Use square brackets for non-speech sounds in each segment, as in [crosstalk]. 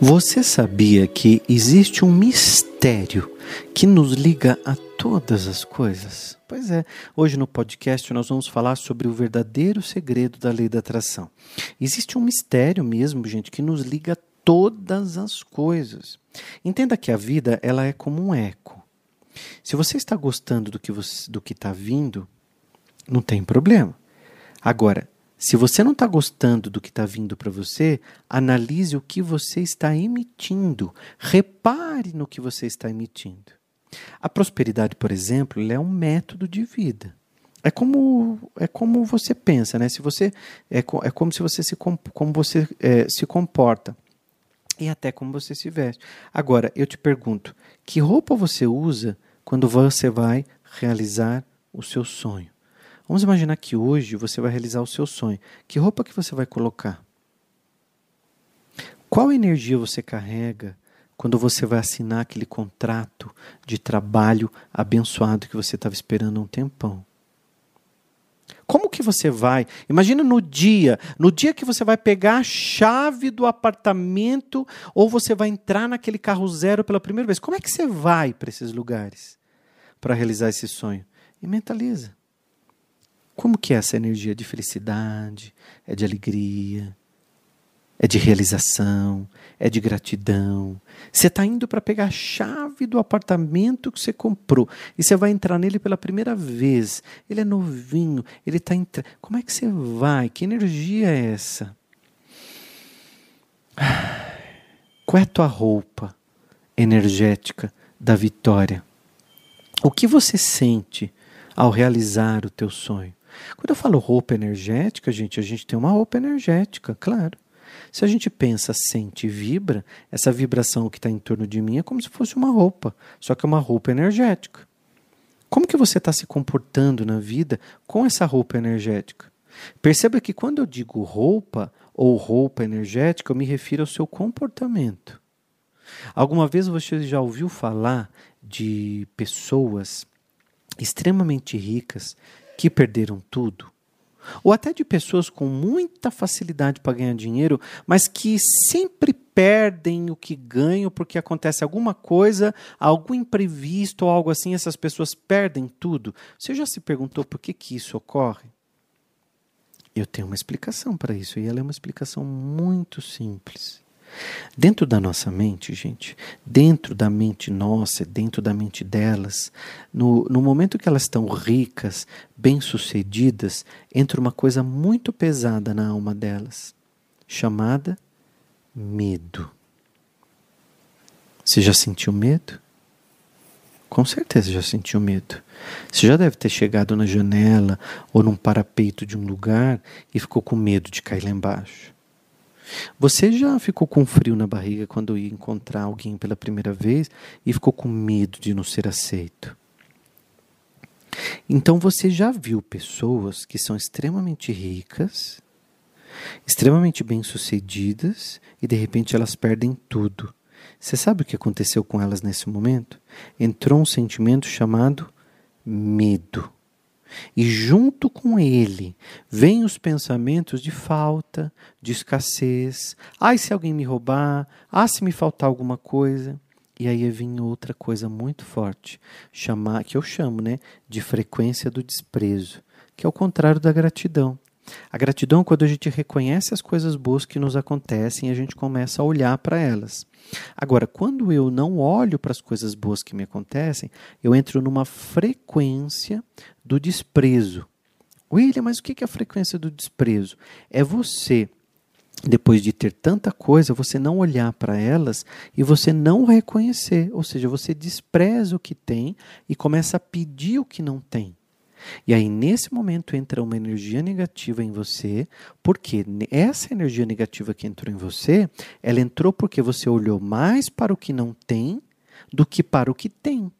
Você sabia que existe um mistério que nos liga a todas as coisas? Pois é, hoje no podcast nós vamos falar sobre o verdadeiro segredo da lei da atração. Existe um mistério mesmo, gente, que nos liga a todas as coisas. Entenda que a vida ela é como um eco. Se você está gostando do que está vindo, não tem problema. Agora, se você não está gostando do que está vindo para você, analise o que você está emitindo. Repare no que você está emitindo. A prosperidade, por exemplo, é um método de vida. É como, é como você pensa, né? Se você é, é como se você se como você é, se comporta e até como você se veste. Agora, eu te pergunto, que roupa você usa quando você vai realizar o seu sonho? Vamos imaginar que hoje você vai realizar o seu sonho. Que roupa que você vai colocar? Qual energia você carrega quando você vai assinar aquele contrato de trabalho abençoado que você estava esperando há um tempão? Como que você vai? Imagina no dia, no dia que você vai pegar a chave do apartamento ou você vai entrar naquele carro zero pela primeira vez. Como é que você vai para esses lugares para realizar esse sonho? E mentaliza. Como que é essa energia de felicidade, é de alegria, é de realização, é de gratidão. Você está indo para pegar a chave do apartamento que você comprou e você vai entrar nele pela primeira vez. Ele é novinho, ele está entrando. Como é que você vai? Que energia é essa? Qual é a tua roupa energética da vitória? O que você sente ao realizar o teu sonho? Quando eu falo roupa energética, gente, a gente tem uma roupa energética, claro. Se a gente pensa, sente e vibra, essa vibração que está em torno de mim é como se fosse uma roupa, só que é uma roupa energética. Como que você está se comportando na vida com essa roupa energética? Perceba que quando eu digo roupa ou roupa energética, eu me refiro ao seu comportamento. Alguma vez você já ouviu falar de pessoas extremamente ricas que perderam tudo, ou até de pessoas com muita facilidade para ganhar dinheiro, mas que sempre perdem o que ganham porque acontece alguma coisa, algum imprevisto ou algo assim, essas pessoas perdem tudo. Você já se perguntou por que, que isso ocorre? Eu tenho uma explicação para isso e ela é uma explicação muito simples. Dentro da nossa mente, gente, dentro da mente nossa, dentro da mente delas, no, no momento que elas estão ricas, bem-sucedidas, entra uma coisa muito pesada na alma delas, chamada medo. Você já sentiu medo? Com certeza já sentiu medo. Você já deve ter chegado na janela ou num parapeito de um lugar e ficou com medo de cair lá embaixo. Você já ficou com frio na barriga quando ia encontrar alguém pela primeira vez e ficou com medo de não ser aceito? Então você já viu pessoas que são extremamente ricas, extremamente bem-sucedidas e de repente elas perdem tudo. Você sabe o que aconteceu com elas nesse momento? Entrou um sentimento chamado medo. E junto com ele vêm os pensamentos de falta, de escassez. Ai, se alguém me roubar, ah, se me faltar alguma coisa. E aí vem outra coisa muito forte, chamar, que eu chamo né, de frequência do desprezo, que é o contrário da gratidão. A gratidão é quando a gente reconhece as coisas boas que nos acontecem a gente começa a olhar para elas. Agora, quando eu não olho para as coisas boas que me acontecem, eu entro numa frequência do desprezo. William, mas o que é a frequência do desprezo? É você, depois de ter tanta coisa, você não olhar para elas e você não reconhecer. Ou seja, você despreza o que tem e começa a pedir o que não tem. E aí, nesse momento, entra uma energia negativa em você, porque essa energia negativa que entrou em você, ela entrou porque você olhou mais para o que não tem do que para o que tem.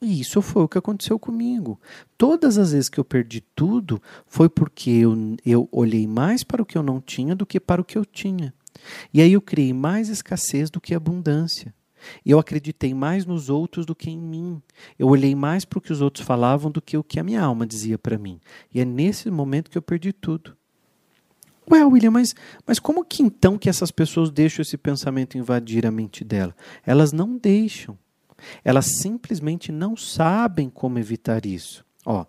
E isso foi o que aconteceu comigo. Todas as vezes que eu perdi tudo, foi porque eu, eu olhei mais para o que eu não tinha do que para o que eu tinha. E aí eu criei mais escassez do que abundância. E eu acreditei mais nos outros do que em mim. Eu olhei mais para o que os outros falavam do que o que a minha alma dizia para mim. E é nesse momento que eu perdi tudo. Ué, William, mas, mas como que então que essas pessoas deixam esse pensamento invadir a mente dela? Elas não deixam. Elas simplesmente não sabem como evitar isso. Ó,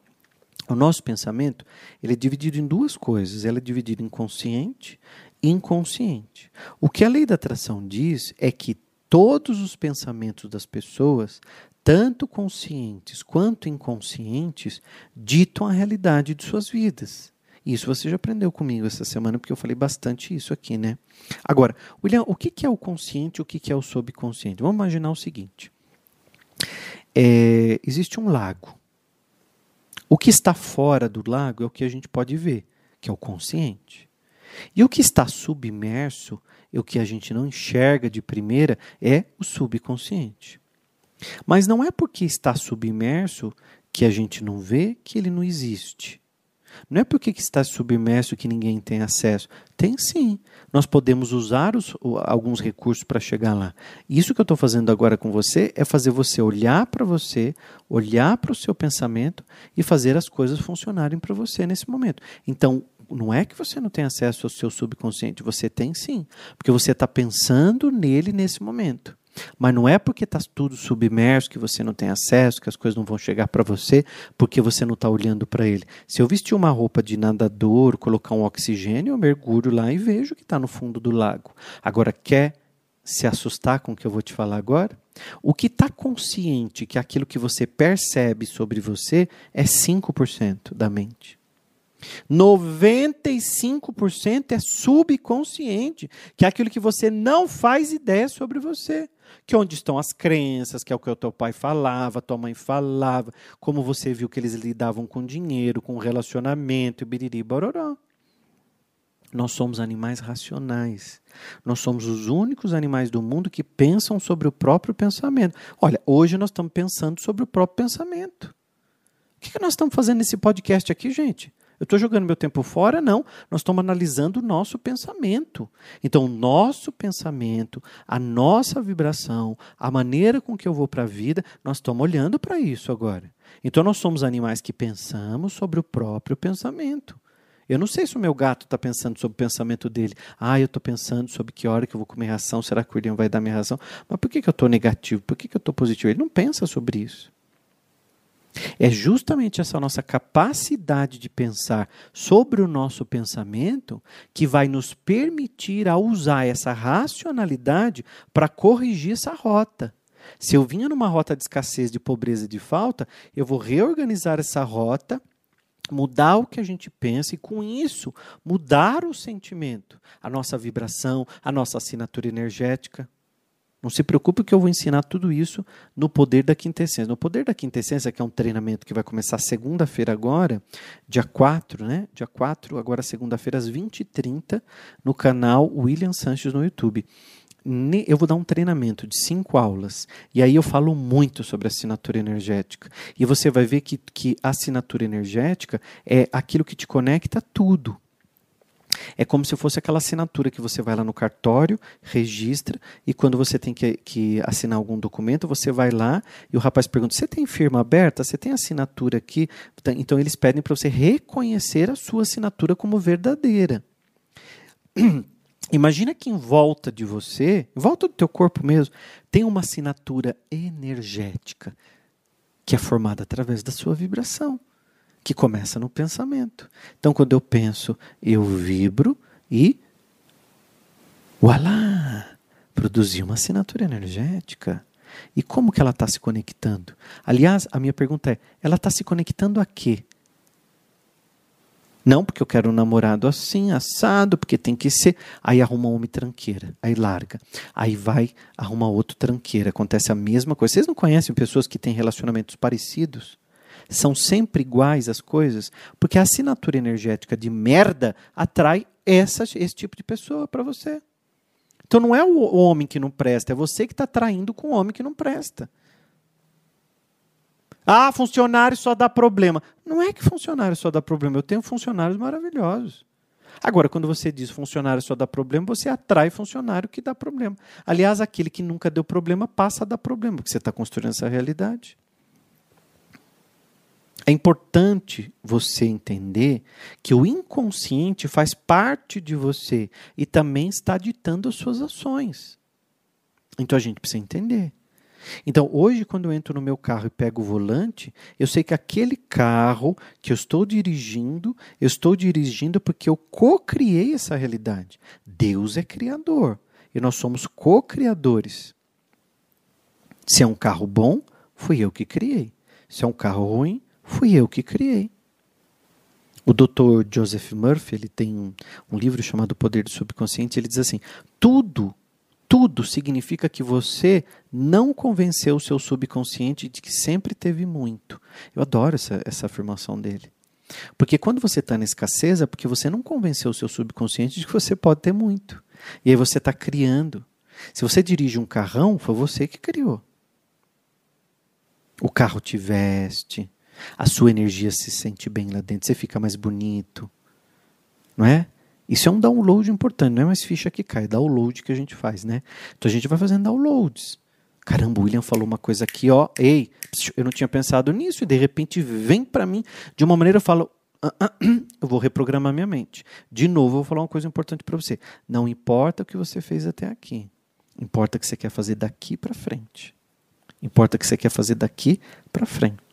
o nosso pensamento ele é dividido em duas coisas. Ele é dividido em consciente e inconsciente. O que a lei da atração diz é que todos os pensamentos das pessoas, tanto conscientes quanto inconscientes, ditam a realidade de suas vidas. Isso você já aprendeu comigo essa semana, porque eu falei bastante isso aqui, né? Agora, William, o que é o consciente e o que é o subconsciente? Vamos imaginar o seguinte: é, existe um lago. O que está fora do lago é o que a gente pode ver, que é o consciente. E o que está submerso, o que a gente não enxerga de primeira, é o subconsciente. Mas não é porque está submerso que a gente não vê que ele não existe. Não é porque está submerso que ninguém tem acesso. Tem sim. Nós podemos usar os, alguns recursos para chegar lá. Isso que eu estou fazendo agora com você é fazer você olhar para você, olhar para o seu pensamento e fazer as coisas funcionarem para você nesse momento. Então, não é que você não tem acesso ao seu subconsciente, você tem sim, porque você está pensando nele nesse momento. Mas não é porque está tudo submerso que você não tem acesso, que as coisas não vão chegar para você, porque você não está olhando para ele. Se eu vestir uma roupa de nadador, colocar um oxigênio, eu mergulho lá e vejo que está no fundo do lago. Agora, quer se assustar com o que eu vou te falar agora? O que está consciente que aquilo que você percebe sobre você é 5% da mente. 95% é subconsciente, que é aquilo que você não faz ideia sobre você. Que onde estão as crenças, que é o que o teu pai falava, tua mãe falava, como você viu que eles lidavam com dinheiro, com relacionamento, biriri, bororó. Nós somos animais racionais. Nós somos os únicos animais do mundo que pensam sobre o próprio pensamento. Olha, hoje nós estamos pensando sobre o próprio pensamento. O que nós estamos fazendo nesse podcast aqui, gente? Eu estou jogando meu tempo fora? Não. Nós estamos analisando o nosso pensamento. Então, o nosso pensamento, a nossa vibração, a maneira com que eu vou para a vida, nós estamos olhando para isso agora. Então, nós somos animais que pensamos sobre o próprio pensamento. Eu não sei se o meu gato está pensando sobre o pensamento dele. Ah, eu estou pensando sobre que hora que eu vou comer ração, será que o William vai dar minha ração? Mas por que, que eu estou negativo? Por que, que eu estou positivo? Ele não pensa sobre isso. É justamente essa nossa capacidade de pensar sobre o nosso pensamento que vai nos permitir a usar essa racionalidade para corrigir essa rota. Se eu vinha numa rota de escassez, de pobreza e de falta, eu vou reorganizar essa rota, mudar o que a gente pensa e, com isso, mudar o sentimento, a nossa vibração, a nossa assinatura energética. Não se preocupe que eu vou ensinar tudo isso no Poder da Quintessência. No Poder da Quintessência, que é um treinamento que vai começar segunda-feira agora, dia 4, né? Dia 4, agora segunda-feira, às 20h30, no canal William Sanches no YouTube. Eu vou dar um treinamento de cinco aulas. E aí eu falo muito sobre assinatura energética. E você vai ver que, que a assinatura energética é aquilo que te conecta a tudo. É como se fosse aquela assinatura que você vai lá no cartório, registra, e quando você tem que, que assinar algum documento, você vai lá e o rapaz pergunta: Você tem firma aberta? Você tem assinatura aqui? Então eles pedem para você reconhecer a sua assinatura como verdadeira. [clears throat] Imagina que em volta de você, em volta do teu corpo mesmo, tem uma assinatura energética que é formada através da sua vibração que começa no pensamento. Então, quando eu penso, eu vibro e. Voilá! Produzi uma assinatura energética. E como que ela está se conectando? Aliás, a minha pergunta é: ela está se conectando a quê? Não porque eu quero um namorado assim, assado, porque tem que ser. Aí arruma um homem tranqueira, aí larga. Aí vai, arruma outro tranqueira. Acontece a mesma coisa. Vocês não conhecem pessoas que têm relacionamentos parecidos? São sempre iguais as coisas, porque a assinatura energética de merda atrai essa, esse tipo de pessoa para você. Então não é o homem que não presta, é você que está traindo com o homem que não presta. Ah, funcionário só dá problema. Não é que funcionário só dá problema, eu tenho funcionários maravilhosos. Agora, quando você diz funcionário só dá problema, você atrai funcionário que dá problema. Aliás, aquele que nunca deu problema passa a dar problema, porque você está construindo essa realidade. É importante você entender que o inconsciente faz parte de você e também está ditando as suas ações. Então a gente precisa entender. Então, hoje, quando eu entro no meu carro e pego o volante, eu sei que aquele carro que eu estou dirigindo, eu estou dirigindo porque eu co-criei essa realidade. Deus é criador e nós somos co-criadores. Se é um carro bom, fui eu que criei. Se é um carro ruim, fui eu que criei. O Dr. Joseph Murphy ele tem um, um livro chamado Poder do Subconsciente. Ele diz assim: tudo tudo significa que você não convenceu o seu subconsciente de que sempre teve muito. Eu adoro essa, essa afirmação dele. Porque quando você está na escassez é porque você não convenceu o seu subconsciente de que você pode ter muito. E aí você está criando. Se você dirige um carrão, foi você que criou. O carro te veste, a sua energia se sente bem lá dentro, você fica mais bonito. Não é? Isso é um download importante, não é mais ficha que cai, é download que a gente faz, né? Então a gente vai fazendo downloads. Caramba, o William falou uma coisa aqui, ó, ei, eu não tinha pensado nisso, e de repente vem para mim de uma maneira, eu falo, ah, ah, [clears throat] eu vou reprogramar minha mente. De novo, eu vou falar uma coisa importante para você. Não importa o que você fez até aqui, importa o que você quer fazer daqui para frente. Importa o que você quer fazer daqui para frente.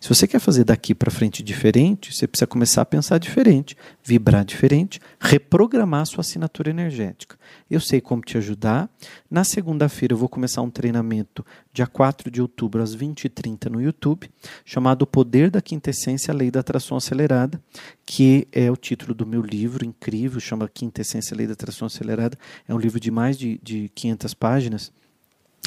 Se você quer fazer daqui para frente diferente, você precisa começar a pensar diferente, vibrar diferente, reprogramar a sua assinatura energética. Eu sei como te ajudar. Na segunda-feira eu vou começar um treinamento, dia 4 de outubro, às 20h30 no YouTube, chamado O Poder da Quintessência, a Lei da Atração Acelerada, que é o título do meu livro incrível, chama Quintessência, a Lei da Atração Acelerada. É um livro de mais de, de 500 páginas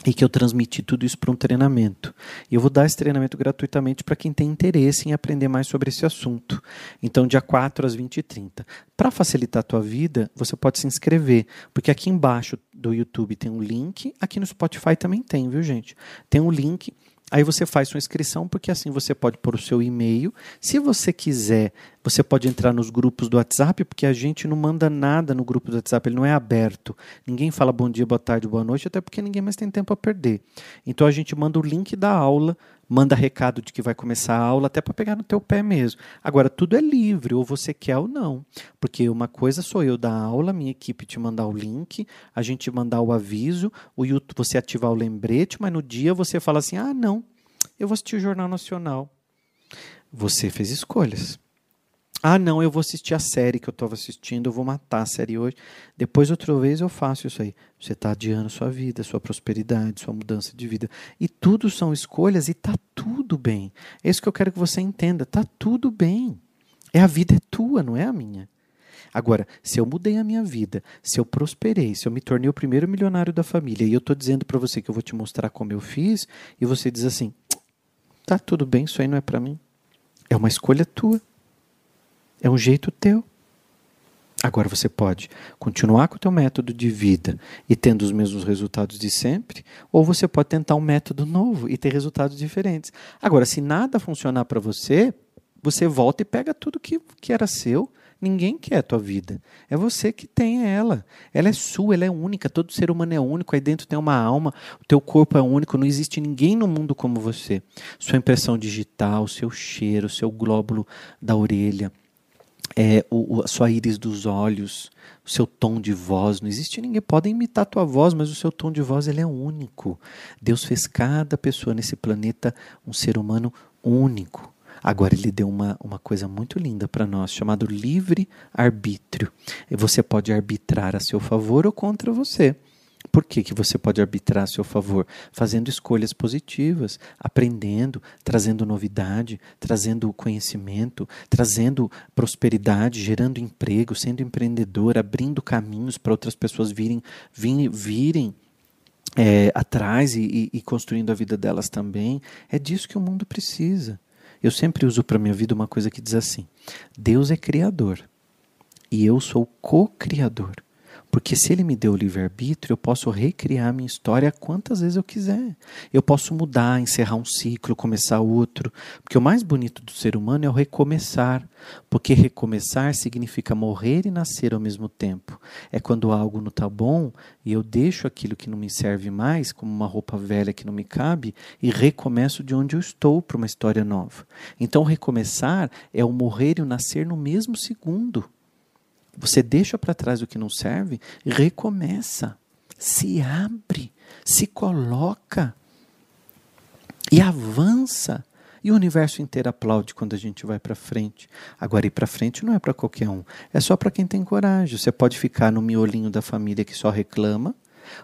e que eu transmiti tudo isso para um treinamento. E eu vou dar esse treinamento gratuitamente para quem tem interesse em aprender mais sobre esse assunto. Então, dia 4 às 20h30. Para facilitar a tua vida, você pode se inscrever, porque aqui embaixo do YouTube tem um link, aqui no Spotify também tem, viu, gente? Tem um link Aí você faz sua inscrição, porque assim você pode pôr o seu e-mail. Se você quiser, você pode entrar nos grupos do WhatsApp, porque a gente não manda nada no grupo do WhatsApp, ele não é aberto. Ninguém fala bom dia, boa tarde, boa noite, até porque ninguém mais tem tempo a perder. Então a gente manda o link da aula, manda recado de que vai começar a aula, até para pegar no teu pé mesmo. Agora, tudo é livre, ou você quer ou não. Porque uma coisa sou eu dar aula, minha equipe te mandar o link, a gente mandar o aviso, o YouTube, você ativar o lembrete, mas no dia você fala assim: ah, não, eu vou assistir o Jornal Nacional. Você fez escolhas. Ah, não, eu vou assistir a série que eu estava assistindo, eu vou matar a série hoje. Depois, outra vez, eu faço isso aí. Você está adiando sua vida, sua prosperidade, sua mudança de vida. E tudo são escolhas e está tudo bem. É isso que eu quero que você entenda. Está tudo bem. É a vida é tua, não é a minha. Agora, se eu mudei a minha vida, se eu prosperei, se eu me tornei o primeiro milionário da família, e eu estou dizendo para você que eu vou te mostrar como eu fiz, e você diz assim: tá tudo bem, isso aí não é para mim. É uma escolha tua. É um jeito teu. Agora você pode continuar com o teu método de vida e tendo os mesmos resultados de sempre, ou você pode tentar um método novo e ter resultados diferentes. Agora, se nada funcionar para você, você volta e pega tudo que, que era seu. Ninguém quer a tua vida. É você que tem ela. Ela é sua, ela é única. Todo ser humano é único. Aí dentro tem uma alma. O teu corpo é único. Não existe ninguém no mundo como você. Sua impressão digital, seu cheiro, seu glóbulo da orelha é, o, a sua íris dos olhos, o seu tom de voz. Não existe ninguém pode imitar a tua voz, mas o seu tom de voz ele é único. Deus fez cada pessoa nesse planeta um ser humano único. Agora ele deu uma, uma coisa muito linda para nós, chamado livre arbítrio. Você pode arbitrar a seu favor ou contra você. Por que, que você pode arbitrar a seu favor? Fazendo escolhas positivas, aprendendo, trazendo novidade, trazendo conhecimento, trazendo prosperidade, gerando emprego, sendo empreendedor, abrindo caminhos para outras pessoas virem, virem, virem é, atrás e, e construindo a vida delas também. É disso que o mundo precisa. Eu sempre uso para minha vida uma coisa que diz assim: Deus é criador e eu sou co-criador. Porque se ele me deu o livre-arbítrio, eu posso recriar minha história quantas vezes eu quiser. Eu posso mudar, encerrar um ciclo, começar outro. Porque o mais bonito do ser humano é o recomeçar. Porque recomeçar significa morrer e nascer ao mesmo tempo. É quando algo não está bom e eu deixo aquilo que não me serve mais, como uma roupa velha que não me cabe, e recomeço de onde eu estou para uma história nova. Então, recomeçar é o morrer e o nascer no mesmo segundo. Você deixa para trás o que não serve recomeça. Se abre, se coloca e avança. E o universo inteiro aplaude quando a gente vai para frente. Agora, ir para frente não é para qualquer um, é só para quem tem coragem. Você pode ficar no miolinho da família que só reclama,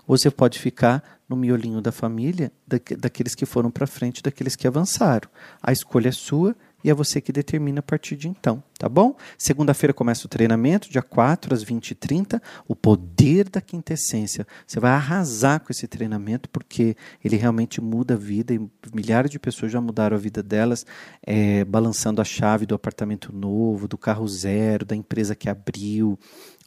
ou você pode ficar no miolinho da família daqueles que foram para frente, daqueles que avançaram. A escolha é sua e é você que determina a partir de então, tá bom? Segunda-feira começa o treinamento, dia 4 às 20h30, o poder da quintessência. Você vai arrasar com esse treinamento porque ele realmente muda a vida e milhares de pessoas já mudaram a vida delas, é, balançando a chave do apartamento novo, do carro zero, da empresa que abriu,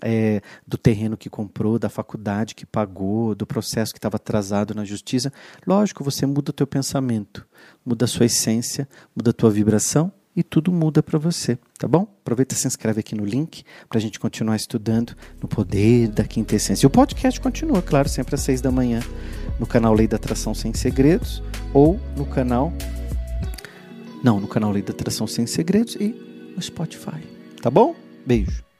é, do terreno que comprou, da faculdade que pagou, do processo que estava atrasado na justiça. Lógico, você muda o teu pensamento, muda a sua essência, muda a tua vibração e tudo muda para você, tá bom? Aproveita e se inscreve aqui no link para a gente continuar estudando no poder da quinta essência. E o podcast continua, claro, sempre às seis da manhã no canal Lei da Atração Sem Segredos ou no canal não, no canal Lei da Atração Sem Segredos e no Spotify, tá bom? Beijo.